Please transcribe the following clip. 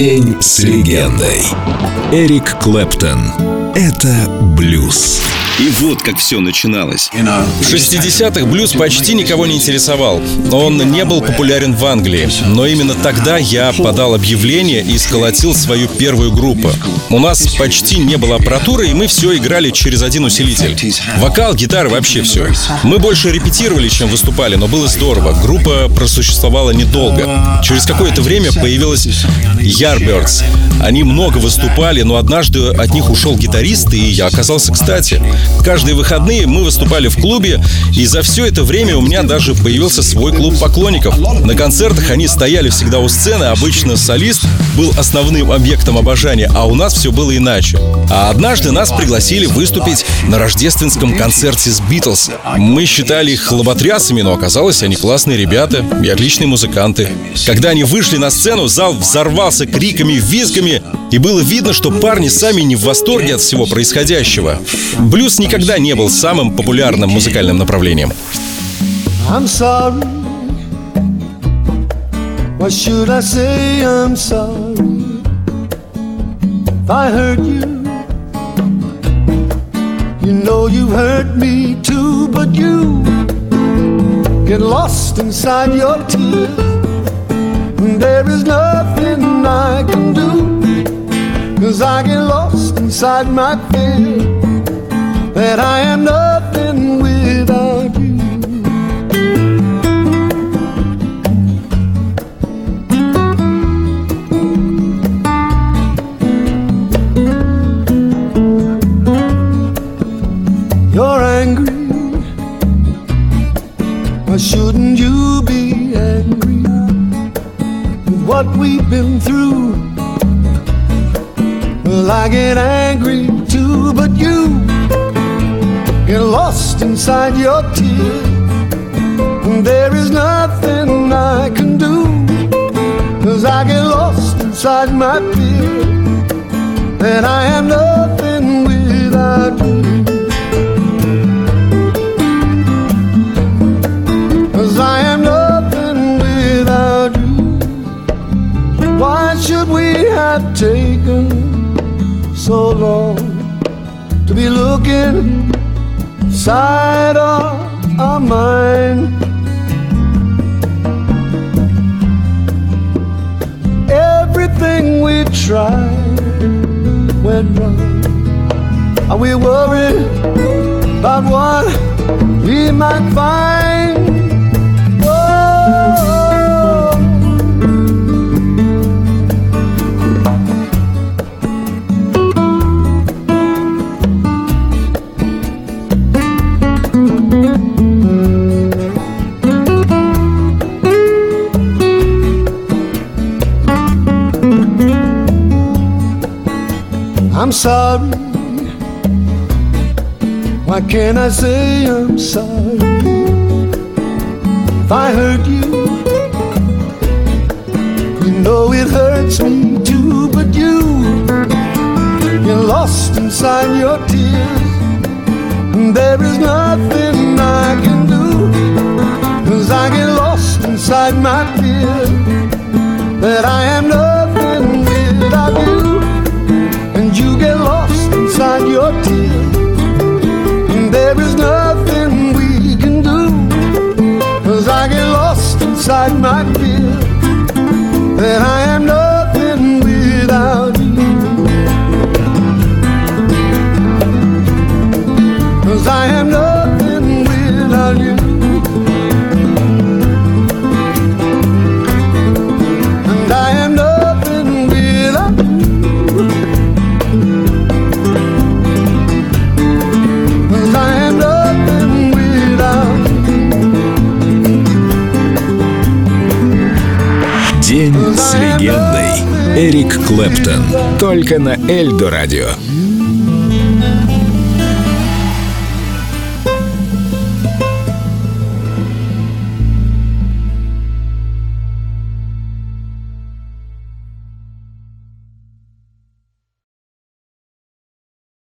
День с легендой. Эрик Клэптон. Это блюз. И вот как все начиналось. В 60-х блюз почти никого не интересовал. Он не был популярен в Англии. Но именно тогда я подал объявление и сколотил свою первую группу. У нас почти не было аппаратуры, и мы все играли через один усилитель. Вокал, гитара, вообще все. Мы больше репетировали, чем выступали, но было здорово. Группа просуществовала недолго. Через какое-то время появилась Yardbirds. Они много выступали, но однажды от них ушел гитарист, и я оказался кстати. Каждые выходные мы выступали в клубе, и за все это время у меня даже появился свой клуб поклонников. На концертах они стояли всегда у сцены, обычно солист был основным объектом обожания, а у нас все было иначе. А однажды нас пригласили выступить на рождественском концерте с Битлз. Мы считали их лоботрясами, но оказалось, они классные ребята и отличные музыканты. Когда они вышли на сцену, зал взорвался криками, визгами, и было видно, что парни сами не в восторге от всего происходящего. Блюз никогда не был самым популярным музыкальным направлением. I'm sorry. What should I say? I'm sorry. If I hurt you, you know you hurt me too, but you get lost inside your tears. And there is nothing I can do, cause I inside my fear that I am nothing without you. You're angry. Why shouldn't you be angry with what we've been through? Well, I get angry too, but you get lost inside your tears. And there is nothing I can do, cause I get lost inside my fear that I am nothing without you. So long to be looking side of our mind? Everything we tried went wrong. Are we worried about what we might find? I'm sorry. Why can't I say I'm sorry? If I hurt you, you know it hurts me too, but you, you're lost inside your tears. And there is nothing I can do, cause I get lost inside my fear that I am nothing inside my that I am nothing легендой. Эрик Клэптон. Только на Эльдо радио.